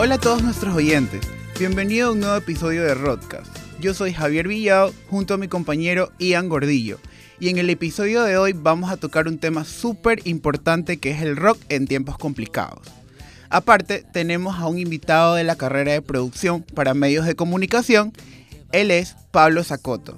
Hola a todos nuestros oyentes, bienvenido a un nuevo episodio de Rodcast. Yo soy Javier Villao junto a mi compañero Ian Gordillo y en el episodio de hoy vamos a tocar un tema súper importante que es el rock en tiempos complicados. Aparte, tenemos a un invitado de la carrera de producción para medios de comunicación, él es Pablo Zacoto.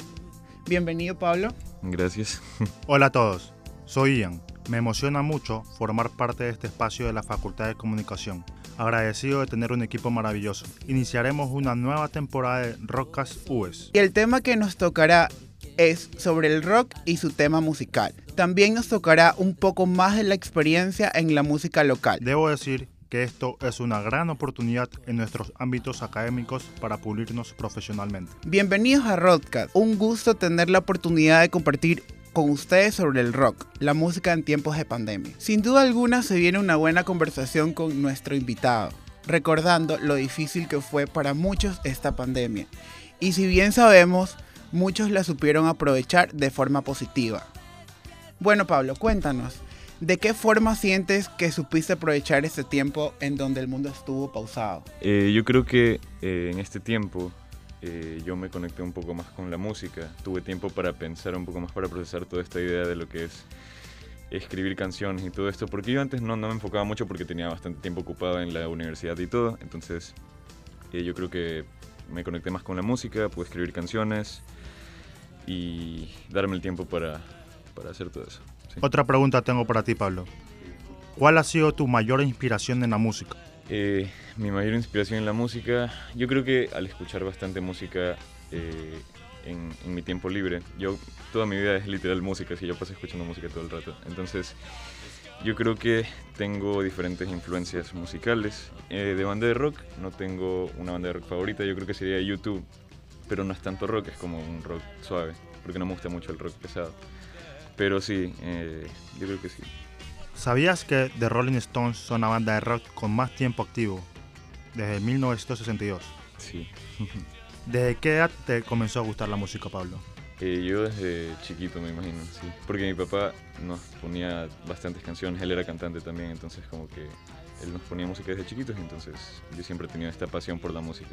Bienvenido Pablo. Gracias. Hola a todos, soy Ian. Me emociona mucho formar parte de este espacio de la Facultad de Comunicación. Agradecido de tener un equipo maravilloso. Iniciaremos una nueva temporada de Rockcast US. Y el tema que nos tocará es sobre el rock y su tema musical. También nos tocará un poco más de la experiencia en la música local. Debo decir que esto es una gran oportunidad en nuestros ámbitos académicos para pulirnos profesionalmente. Bienvenidos a Rodcast. Un gusto tener la oportunidad de compartir con ustedes sobre el rock, la música en tiempos de pandemia. Sin duda alguna se viene una buena conversación con nuestro invitado, recordando lo difícil que fue para muchos esta pandemia. Y si bien sabemos, muchos la supieron aprovechar de forma positiva. Bueno Pablo, cuéntanos, ¿de qué forma sientes que supiste aprovechar este tiempo en donde el mundo estuvo pausado? Eh, yo creo que eh, en este tiempo eh, yo me conecté un poco más con la música. Tuve tiempo para pensar un poco más, para procesar toda esta idea de lo que es escribir canciones y todo esto, porque yo antes no, no me enfocaba mucho porque tenía bastante tiempo ocupado en la universidad y todo, entonces eh, yo creo que me conecté más con la música, pude escribir canciones y darme el tiempo para, para hacer todo eso. Otra pregunta tengo para ti, Pablo. ¿Cuál ha sido tu mayor inspiración en la música? Eh, mi mayor inspiración en la música, yo creo que al escuchar bastante música eh, en, en mi tiempo libre, yo toda mi vida es literal música, así yo paso escuchando música todo el rato. Entonces, yo creo que tengo diferentes influencias musicales. Eh, de banda de rock, no tengo una banda de rock favorita, yo creo que sería YouTube, pero no es tanto rock, es como un rock suave, porque no me gusta mucho el rock pesado. Pero sí, eh, yo creo que sí. ¿Sabías que The Rolling Stones son la banda de rock con más tiempo activo? Desde 1962. Sí. ¿Desde qué edad te comenzó a gustar la música, Pablo? Eh, yo desde chiquito me imagino, sí. Porque mi papá nos ponía bastantes canciones, él era cantante también, entonces como que él nos ponía música desde chiquitos, entonces yo siempre he tenido esta pasión por la música.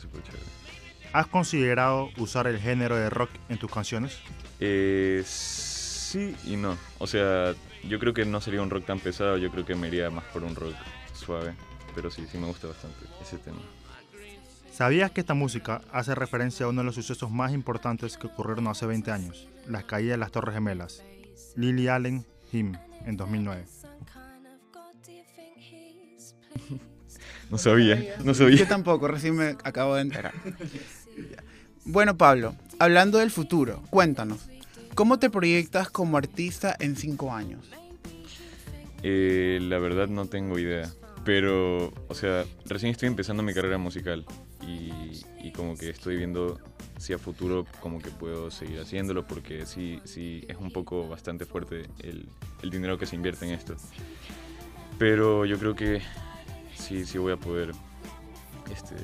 Súper chévere. ¿Has considerado usar el género de rock en tus canciones? Eh, sí y no. O sea, yo creo que no sería un rock tan pesado, yo creo que me iría más por un rock suave. Pero sí, sí me gusta bastante ese tema. ¿Sabías que esta música hace referencia a uno de los sucesos más importantes que ocurrieron hace 20 años? Las caídas de las Torres Gemelas. Lily Allen, Him, en 2009. No sabía, no Yo sabía. tampoco, recién me acabo de enterar. bueno, Pablo, hablando del futuro, cuéntanos, ¿cómo te proyectas como artista en cinco años? Eh, la verdad no tengo idea. Pero, o sea, recién estoy empezando mi carrera musical y, y como que estoy viendo si a futuro como que puedo seguir haciéndolo porque sí, sí es un poco bastante fuerte el, el dinero que se invierte en esto. Pero yo creo que sí, sí voy a poder este,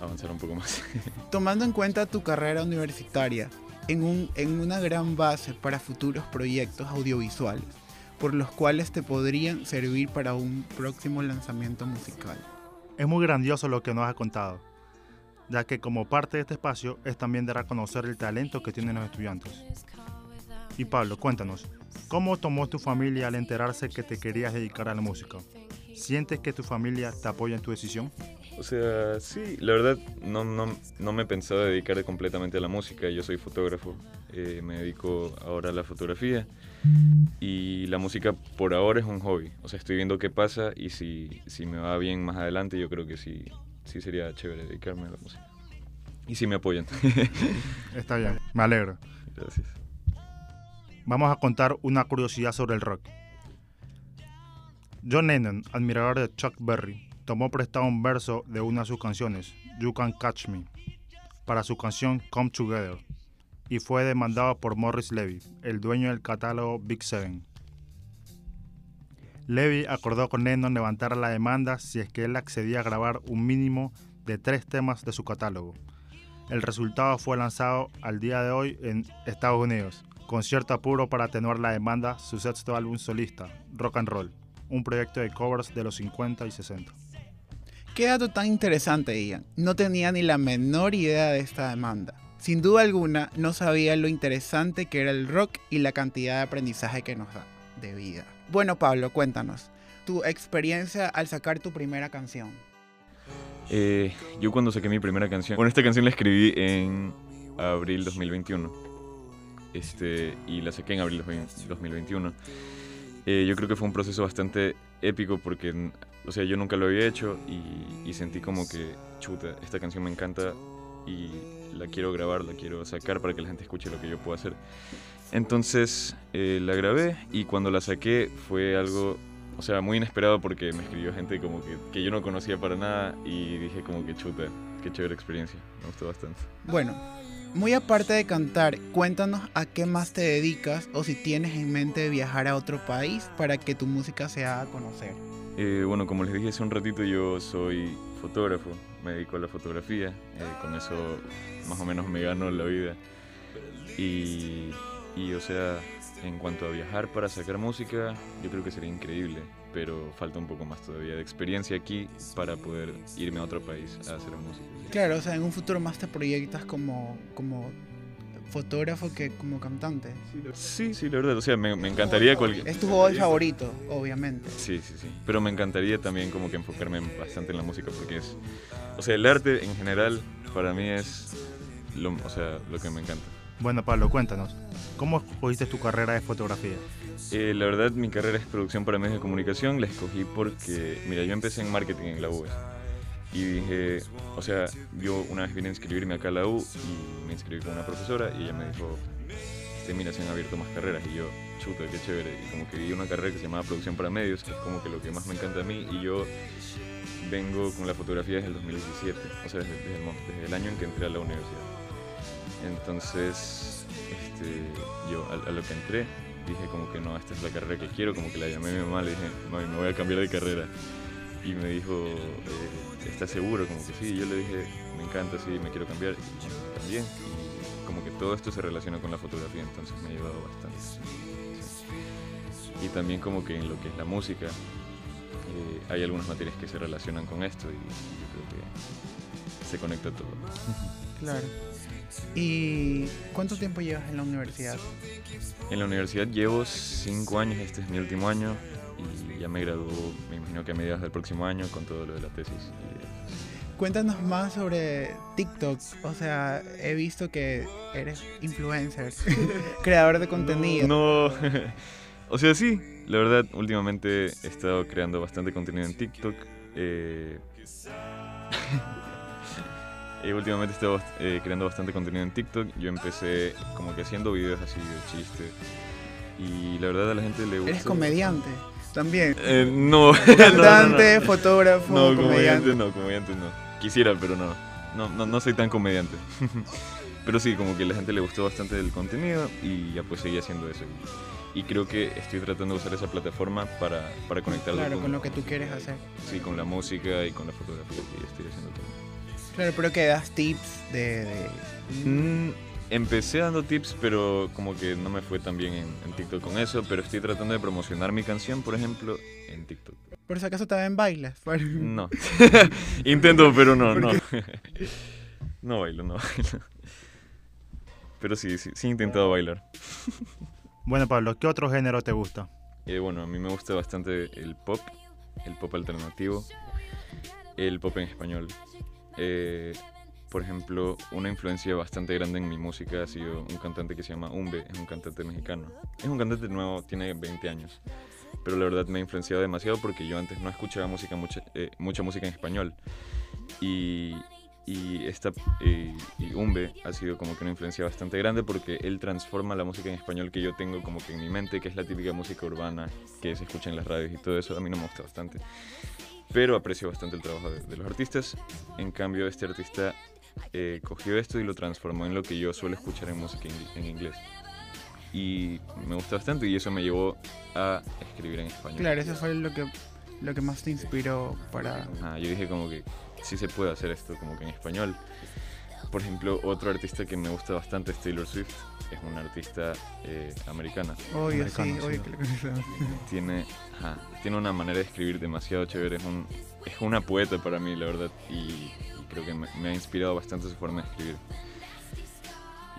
avanzar un poco más. Tomando en cuenta tu carrera universitaria en, un, en una gran base para futuros proyectos audiovisuales, por los cuales te podrían servir para un próximo lanzamiento musical. Es muy grandioso lo que nos has contado, ya que como parte de este espacio es también dar a conocer el talento que tienen los estudiantes. Y Pablo, cuéntanos, ¿cómo tomó tu familia al enterarse que te querías dedicar a la música? ¿Sientes que tu familia te apoya en tu decisión? O sea, sí, la verdad no, no, no me pensaba dedicar completamente a la música. Yo soy fotógrafo, eh, me dedico ahora a la fotografía y la música por ahora es un hobby. O sea, estoy viendo qué pasa y si, si me va bien más adelante, yo creo que sí, sí sería chévere dedicarme a la música. Y si me apoyan. Está bien, me alegro. Gracias. Vamos a contar una curiosidad sobre el rock. John Lennon, admirador de Chuck Berry, tomó prestado un verso de una de sus canciones, You Can Catch Me, para su canción Come Together, y fue demandado por Morris Levy, el dueño del catálogo Big Seven. Levy acordó con Lennon levantar la demanda si es que él accedía a grabar un mínimo de tres temas de su catálogo. El resultado fue lanzado al día de hoy en Estados Unidos, con cierto apuro para atenuar la demanda, su sexto álbum solista, Rock and Roll, un proyecto de covers de los 50 y 60. Qué dato tan interesante, Ian. No tenía ni la menor idea de esta demanda. Sin duda alguna, no sabía lo interesante que era el rock y la cantidad de aprendizaje que nos da de vida. Bueno, Pablo, cuéntanos tu experiencia al sacar tu primera canción. Eh, yo cuando saqué mi primera canción, bueno, esta canción la escribí en abril 2021. Este, y la saqué en abril 2021. Eh, yo creo que fue un proceso bastante épico porque, o sea, yo nunca lo había hecho y, sentí como que, chuta, esta canción me encanta y la quiero grabar, la quiero sacar para que la gente escuche lo que yo puedo hacer. Entonces eh, la grabé y cuando la saqué fue algo, o sea, muy inesperado porque me escribió gente como que, que yo no conocía para nada y dije como que chuta, qué chévere experiencia, me gustó bastante. Bueno, muy aparte de cantar, cuéntanos a qué más te dedicas o si tienes en mente viajar a otro país para que tu música se haga conocer. Eh, bueno, como les dije hace un ratito, yo soy fotógrafo, me dedico a la fotografía, eh, con eso más o menos me gano la vida. Y, y, o sea, en cuanto a viajar para sacar música, yo creo que sería increíble, pero falta un poco más todavía de experiencia aquí para poder irme a otro país a hacer música. Claro, o sea, en un futuro más te proyectas como, como fotógrafo que como cantante. Sí, sí, la verdad. O sea, me, encantaría cualquier... Es tu hobby favorito, obviamente. Sí, sí, sí. Pero me encantaría también como que enfocarme bastante en la música porque es... O sea, el arte en general para mí es lo, o sea, lo que me encanta. Bueno, Pablo, cuéntanos. ¿Cómo escogiste tu carrera de fotografía? Eh, la verdad, mi carrera es producción para medios de comunicación. La escogí porque, mira, yo empecé en marketing en la UES y dije, o sea, yo una vez vine a inscribirme acá a la U y me inscribí con una profesora y ella me dijo, este, mira, se han abierto más carreras y yo, chuta, qué chévere. Y como que vi una carrera que se llamaba producción para medios, que es como que lo que más me encanta a mí y yo vengo con la fotografía desde el 2017, o sea, desde, el, año en que entré a la universidad. Entonces, este, yo a, lo que entré dije como que no, esta es la carrera que quiero, como que la llamé a mi mamá, le dije, mami, me voy a cambiar de carrera. Y me dijo, eh, ¿estás seguro? Como que sí, yo le dije, me encanta, sí, me quiero cambiar, y también. Y como que todo esto se relaciona con la fotografía, entonces me ha ayudado bastante. Y también como que en lo que es la música, eh, hay algunas materias que se relacionan con esto y yo creo que se conecta todo. Claro. ¿Y cuánto tiempo llevas en la universidad? En la universidad llevo cinco años, este es mi último año y ya me graduó, me imagino que a mediados del próximo año con todo lo de la tesis. Cuéntanos más sobre TikTok. O sea, he visto que eres influencer, creador de contenido. No, o sea, sí. La verdad, últimamente he estado creando bastante contenido en TikTok. Eh... últimamente he estado eh, creando bastante contenido en TikTok. Yo empecé como que haciendo videos así de chiste. Y la verdad a la gente le gusta. Eres comediante también. Eh, no. Cantante, fotógrafo, no, comediante. No, comediante no. Quisiera, pero no. No, no, no soy tan comediante. pero sí, como que a la gente le gustó bastante el contenido y ya pues seguí haciendo eso. Y creo que estoy tratando de usar esa plataforma para, para conectarlo claro, con, lo que tú quieres hacer. Sí, con la música y con la fotografía que estoy haciendo también. Claro, pero que das tips de... Mm, empecé dando tips, pero como que no me fue tan bien en, TikTok con eso, pero estoy tratando de promocionar mi canción, por ejemplo, en TikTok. ¿Por si acaso también bailas? No. Intento, pero no, no. no bailo, no bailo. Pero sí, sí, sí he intentado bailar. Bueno, Pablo, ¿qué otro género te gusta? Eh, bueno, a mí me gusta bastante el pop, el pop alternativo, el pop en español. Eh, por ejemplo, una influencia bastante grande en mi música ha sido un cantante que se llama Umbe, es un cantante mexicano. Es un cantante nuevo, tiene 20 años, pero la verdad me ha influenciado demasiado porque yo antes no escuchaba música, mucha, eh, mucha música en español. Y, y, esta, eh, y Umbe ha sido como que una influencia bastante grande porque él transforma la música en español que yo tengo como que en mi mente, que es la típica música urbana que se escucha en las radios y todo eso, a mí no me gusta bastante pero aprecio bastante el trabajo de, de, los artistas. En cambio, este artista eh, cogió esto y lo transformó en lo que yo suelo escuchar en música en inglés. Y me gusta bastante y eso me llevó a escribir en español. Claro, eso fue lo que, lo que más te inspiró para... yo dije como que sí se puede hacer esto como que en español. por ejemplo, otro artista que me gusta bastante es Taylor Swift. Es una artista eh, americana. Sí, Americano, obvio sí. que lo conocemos. Tiene, ajá, tiene una manera de escribir demasiado chévere. Es, un, es una poeta para mí, la verdad. Y creo que me, me ha inspirado bastante su forma de escribir.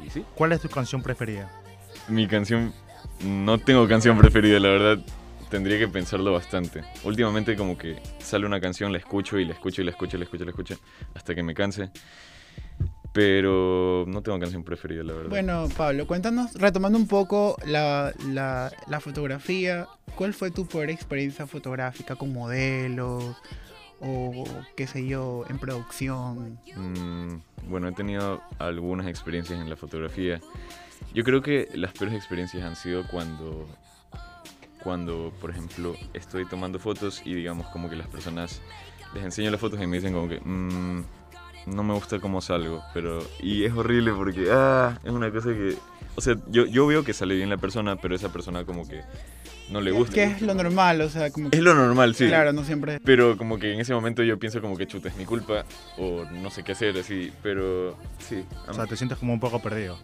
Y sí, ¿Cuál es tu canción preferida? mi canción. No tengo canción preferida, la verdad. Tendría que pensarlo bastante. Últimamente, como que sale una canción, la escucho y la escucho y la escucho y la escucho y la escucho hasta que me canse. Pero no tengo canción preferida, la verdad. Bueno, Pablo, cuéntanos, retomando un poco la, la, la fotografía, ¿cuál fue tu peor experiencia fotográfica con modelos o qué sé yo, en producción? Mm, bueno, he tenido algunas experiencias en la fotografía. Yo creo que las peores experiencias han sido cuando, cuando, por ejemplo, estoy tomando fotos y digamos como que las personas les enseño las fotos y me dicen como que "Mm, no me gusta cómo salgo, pero y es horrible porque ah, es una cosa que, o sea, yo, yo veo que sale bien la persona, pero esa persona como que no le gusta. Que es lo normal, o sea, como que, Es lo normal, sí. claro, no siempre... Pero como que en ese momento yo pienso como que chuta, es mi culpa o no sé qué hacer, así, pero sí. O sea, te sientes como un poco perdido.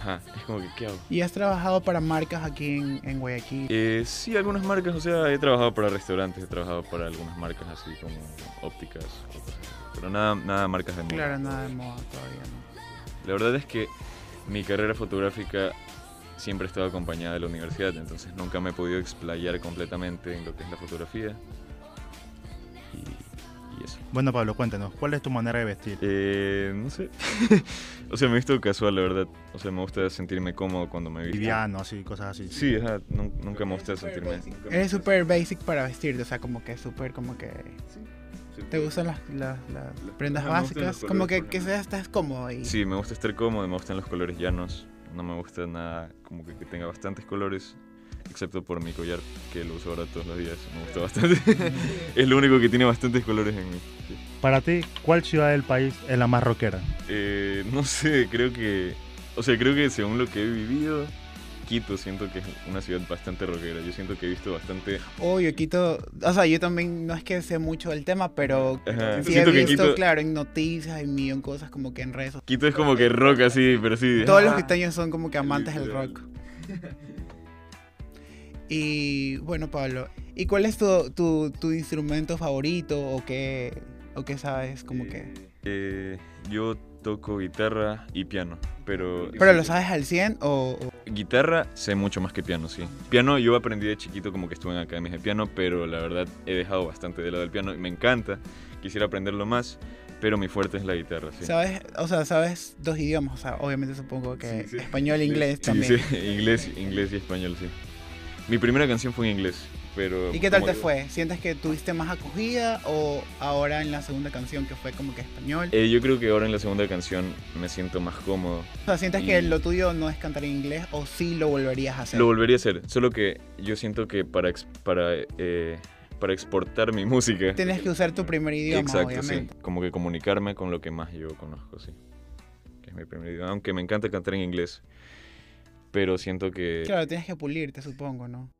Ajá, es como que, ¿qué hago? ¿Y has trabajado para marcas aquí en, en Guayaquil? Eh, sí, algunas marcas, o sea, he trabajado para restaurantes, he trabajado para algunas marcas así como ópticas, o cosas así, pero nada, nada marcas de moda. Claro, nada de moda todavía, ¿no? La verdad es que mi carrera fotográfica siempre ha estado acompañada de la universidad, entonces nunca me he podido explayar completamente en lo que es la fotografía. Y, y eso. Bueno, Pablo, cuéntanos, ¿cuál es tu manera de vestir? Eh, no sé. o sea, me he visto casual, la verdad. O sea, me gusta sentirme cómodo cuando me visto. Liviano, así, cosas así. Sí, ajá, nun- nunca me gusta sentirme. Eres súper basic para vestirte, o sea, como que súper, como que... sí. ¿Te gustan las, las, las prendas básicas? Como que, que seas, estás cómodo ahí. Sí, me gusta estar cómodo, me gustan los colores llanos. No me gusta nada como que, que tenga bastantes colores, excepto por mi collar, que lo uso ahora todos los días. Me gusta bastante. es lo único que tiene bastantes colores en mí. sí. Para ti, ¿cuál ciudad del país es la más rockera? Eh, no sé, creo que. O sea, creo que según lo que he vivido, Quito siento que es una ciudad bastante rockera. Yo siento que he visto bastante. Obvio, Quito, o sea, yo también no es que sé mucho del tema, pero Ajá, sí he que visto, Quito- claro, en noticias, en millón cosas como que en redes sociales. Quito es como que rock así, pero sí. Todos los quiteños son como que amantes del rock. Y bueno, Pablo, ¿y cuál es tu, tu, tu instrumento favorito o qué, o qué sabes? Como que... eh, yo toco guitarra y piano, pero. ¿Pero lo sabes al 100 o...? Guitarra sé mucho más que piano, sí. Piano yo aprendí de chiquito como que estuve en academias de piano, pero la verdad he dejado bastante de lado el piano y me encanta. Quisiera aprenderlo más, pero mi fuerte es la guitarra, sí. ¿Sabes? O sea, sabes dos idiomas, o sea, obviamente supongo que Sí, sí. español e inglés también. Sí, inglés, inglés y español, sí. Mi primera canción fue en inglés, pero... ¿Y qué tal te que- fue? ¿Sientes que tuviste más acogida o ahora en la segunda canción que fue como que español? Eh, yo creo que ahora en la segunda canción me siento más cómodo. O sea, ¿sientes y- que lo tuyo no es cantar en inglés o sí lo volverías a hacer? Lo volvería a hacer, solo que yo siento que para, ex- para, eh, para exportar mi música... Tienes que usar tu primer idioma, Exacto, obviamente. sí. Como que comunicarme con lo que más yo conozco, sí. Que es mi primer idioma. Aunque me encanta cantar en inglés. Pero siento que... Claro, tienes que pulirte, supongo, ¿no?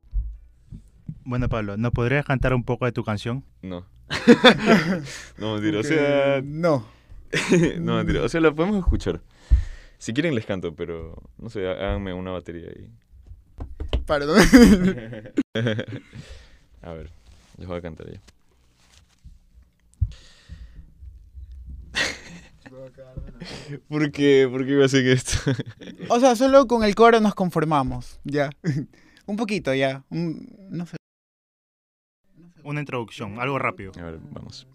Bueno, Pablo, ¿nos podrías cantar un poco de tu canción? No. no, mentira. O Porque sea... No. no, mentira. O sea, la podemos escuchar. Si quieren les canto, pero... No sé, há- háganme una batería ahí. Perdón. a ver, les voy a cantar ya. ¿Por qué? ¿Por qué iba a hacer esto? o sea, solo con el coro nos conformamos, ya. Un poquito, ya. Un- no sé. Una introducción, algo rápido. A ver, vamos.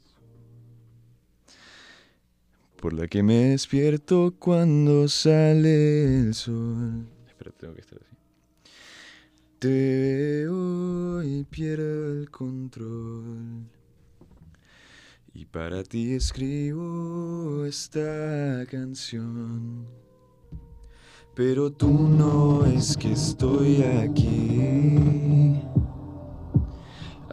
Por la que me despierto cuando sale el sol. Espera, tengo que estar así. Te veo y pierdo el control. Y para ti escribo esta canción. Pero tú no es que estoy aquí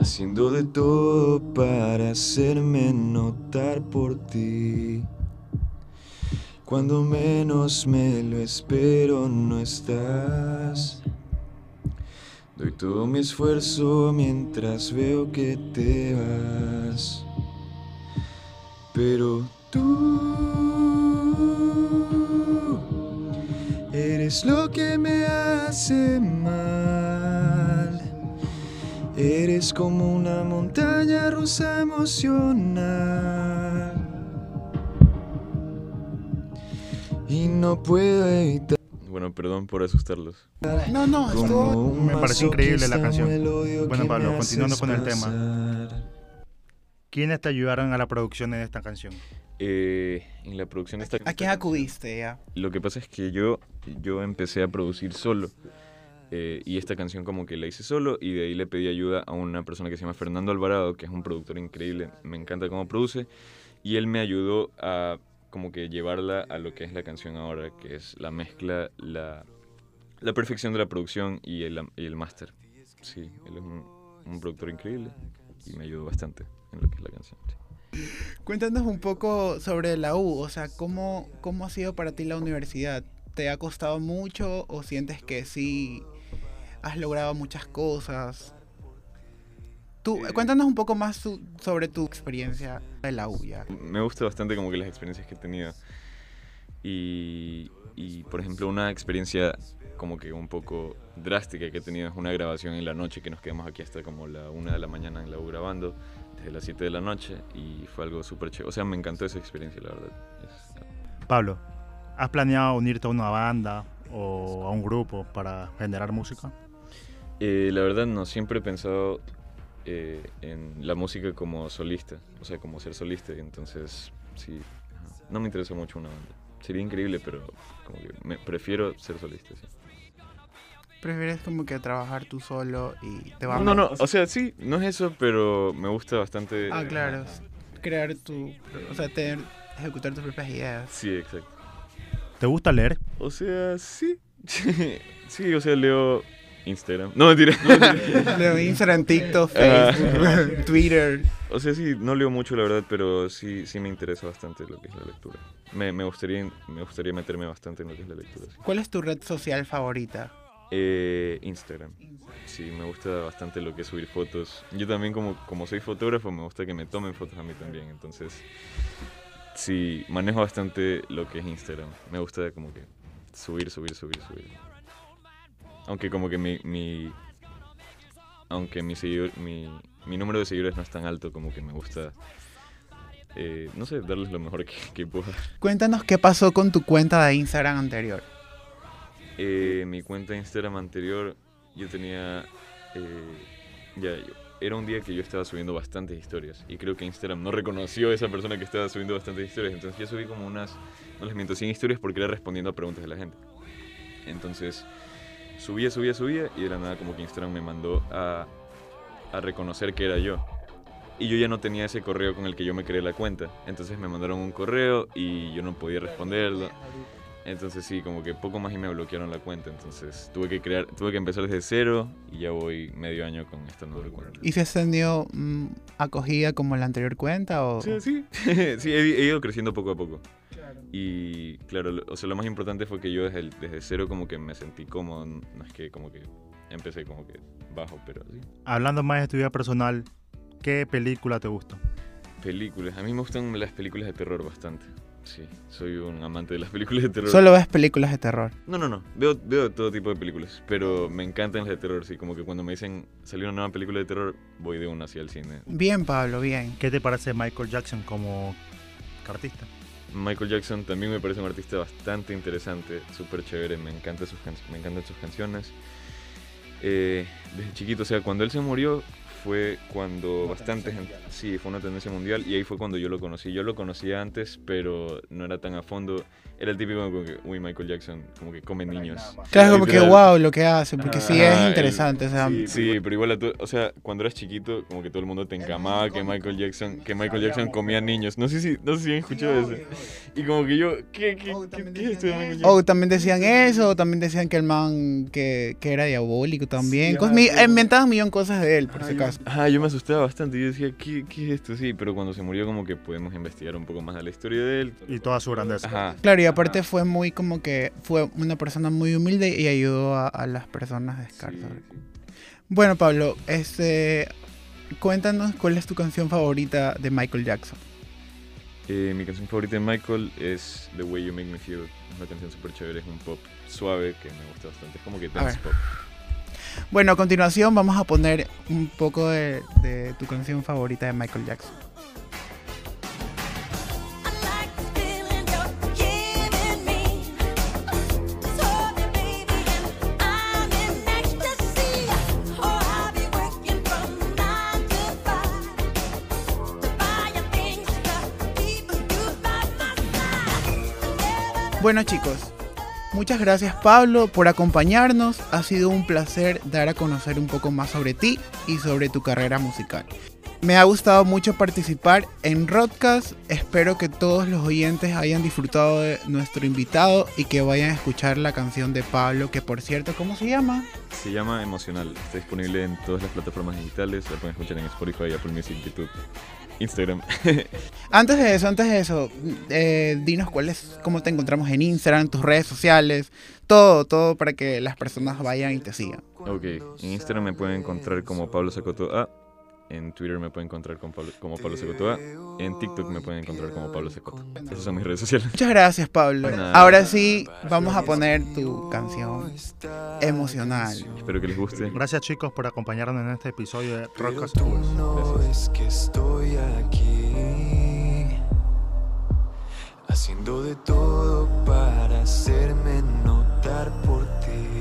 haciendo de todo para hacerme notar por ti. Cuando menos me lo espero no estás. Doy todo mi esfuerzo mientras veo que te vas. Pero tú eres lo que me hace Eres como una montaña rusa emocional. Y no puedo evitar. Bueno, perdón por asustarlos. No, no, un Me parece increíble la canción. Bueno, Pablo, continuando con el tema. ¿Quiénes te ayudaron a la producción de esta canción? Eh, en la producción de esta ¿A quién acudiste ya? Lo que pasa es que yo, yo empecé a producir solo. Eh, y esta canción como que la hice solo y de ahí le pedí ayuda a una persona que se llama Fernando Alvarado, que es un productor increíble, me encanta cómo produce. Y él me ayudó a como que llevarla a lo que es la canción ahora, que es la mezcla, la, la perfección de la producción y el, y el máster. Sí, él es un, un productor increíble y me ayudó bastante en lo que es la canción. sí. Cuéntanos un poco sobre la U, o sea, ¿cómo, ¿cómo ha sido para ti la universidad? ¿Te ha costado mucho o sientes que sí has logrado muchas cosas? Tú, Eh. cuéntanos un poco más su- sobre tu experiencia de la U ya. me gusta bastante como que las experiencias que he tenido. Y, y, por ejemplo, una experiencia como que un poco drástica que he tenido es una grabación en la noche que nos quedamos aquí hasta como la una de la mañana en la U grabando, desde las 7 de la noche, y fue algo súper chévere. O sea, me encantó esa experiencia, la verdad. Es- Pablo, ¿has planeado unirte a una banda o a un grupo para generar música? Eh, la verdad, no, siempre he pensado eh, en la música como solista, o sea, como ser solista, y entonces, sí, no me interesa mucho una banda. Sería increíble, pero como que me prefiero ser solista, sí. ¿Prefieres como que trabajar tú solo y te va No, no, o sea, sí, no es eso, pero me gusta bastante. Ah, claro. Crear tu... O sea, tener, ejecutar tus propias ideas. Sí, exacto. ¿Te gusta leer? O sea, sí. sí, o sea, leo Instagram. No, mentira. Leo Instagram, TikTok, Ah. Facebook, Twitter. o sea, sí, no leo mucho, la verdad, pero sí, sí me interesa bastante lo que es la lectura. Me, me, gustaría, me gustaría meterme bastante en lo que es la lectura. sí. ¿Cuál es tu red social favorita? Eh, Instagram. Sí, me gusta bastante lo que es subir fotos. Yo también como, como soy fotógrafo me gusta que me tomen fotos a mí también. Entonces, sí, manejo bastante lo que es Instagram. Me gusta como que subir, subir, subir, subir. Aunque como que mi... mi aunque mi, seguidor, mi, mi número de seguidores no es tan alto, como que me gusta... eh, no sé, darles lo mejor que, que pueda. Cuéntanos qué pasó con tu cuenta de Instagram anterior. Eh, mi cuenta de Instagram anterior, yo tenía. eh, ya, yo- era un día que yo estaba subiendo bastantes historias. Y creo que Instagram no reconoció a esa persona que estaba subiendo bastantes historias. Entonces yo subí como unas. No les miento, 100 historias porque era respondiendo a preguntas de la gente. Entonces subía, subía, subía. Y de la nada, como que Instagram me mandó a, a reconocer que era yo. Y yo ya no tenía ese correo con el que yo me creé la cuenta. Entonces me mandaron un correo y yo no podía responderlo. Entonces sí, como que poco más y me bloquearon la cuenta. Entonces tuve que crear, tuve que empezar desde cero y ya voy medio año con esta nueva cuenta. ¿Y si has tenido mm, acogida como la anterior cuenta o...? Sí, sí. sí, he, he ido creciendo poco a poco. Y claro, lo- o sea, lo más importante fue que yo desde, el- desde cero como que me sentí cómodo. No es que como que empecé como que bajo, pero sí. Hablando más de tu vida personal, ¿qué película te gusta? Películas. A mí me gustan las películas de terror bastante. Sí, soy un amante de las películas de terror. Solo ves películas de terror. No, no, no. Veo, veo todo tipo de películas, pero me encantan las de terror, sí. Como que cuando me dicen salió una nueva película de terror, voy de una hacia el cine. Bien, Pablo, bien. ¿Qué te parece Michael Jackson como artista? Michael Jackson también me parece un artista bastante interesante, súper chévere, me, encanta sus can- me encantan sus canciones. Eh, desde chiquito, o sea, cuando él se murió fue cuando bastante gente, sí, fue una tendencia mundial y ahí fue cuando yo lo conocí. Yo lo conocía antes, pero no era tan a fondo. Era el típico como que, uy, Michael Jackson, como que come niños. Claro, como que wow lo que hace, porque sí Ajá, es el- interesante. O sea, Sí, sí, pero igual, a o sea, cuando eras chiquito, como que todo el mundo te encamaba que Michael Jackson, que Michael Jackson comía niños. No sé si, no sé si han escuchado eso. Y como que yo, ¿qué, qué, qué, qué es esto de Michael Jackson? O también decían eso, o también decían que el man que, que era diabólico también. Sí, Cos- mi- sí. inventaban un millón de cosas de él, por si acaso. Ajá, yo me asustaba bastante. Yo decía, ¿qué, ¿qué es esto? Sí, pero cuando se murió, como que podemos investigar un poco más de la historia de él. Y toda su grandeza. Ajá. Claro, y aparte fue muy como que fue una persona muy humilde y ayudó a, a las personas de Sí, Scarzo. sí. Bueno, Pablo, este, cuéntanos cuál es tu canción favorita de Michael Jackson. Eh, mi canción favorita de Michael es The Way You Make Me Feel. Es una canción súper chévere, es un pop suave que me gusta bastante. Es como que dance ver. pop. Bueno, a continuación vamos a poner un poco de, tu canción favorita de Michael Jackson. Bueno chicos, muchas gracias Pablo por acompañarnos. Ha sido un placer dar a conocer un poco más sobre ti y sobre tu carrera musical. Me ha gustado mucho participar en Rodcast. Espero que todos los oyentes hayan disfrutado de nuestro invitado y que vayan a escuchar la canción de Pablo, que por cierto, ¿cómo se llama? Se llama Emocional. Está disponible en todas las plataformas digitales. La pueden escuchar en Spotify, Apple Music, YouTube, Instagram. Antes de eso, antes de eso, eh, dinos cuál es, cómo te encontramos en Instagram, tus redes sociales, todo, todo para que las personas vayan y te sigan. ok, en Instagram me pueden encontrar como Pablo Sacoto A. En Twitter me pueden encontrar con Pablo- como Pablo Sacoto A. En TikTok me pueden encontrar como Pablo Sacoto. Esas son mis redes sociales. Muchas gracias, Pablo. Nada. Ahora sí, vamos a poner tu canción emocional. Espero que les guste. Gracias chicos por acompañarnos en este episodio de Tours. no ves que estoy aquí Haciendo de todo para hacerme notar por ti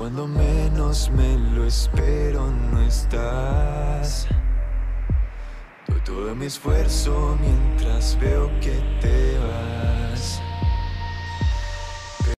Cuando menos me lo espero no estás. Doy todo mi esfuerzo mientras veo que te vas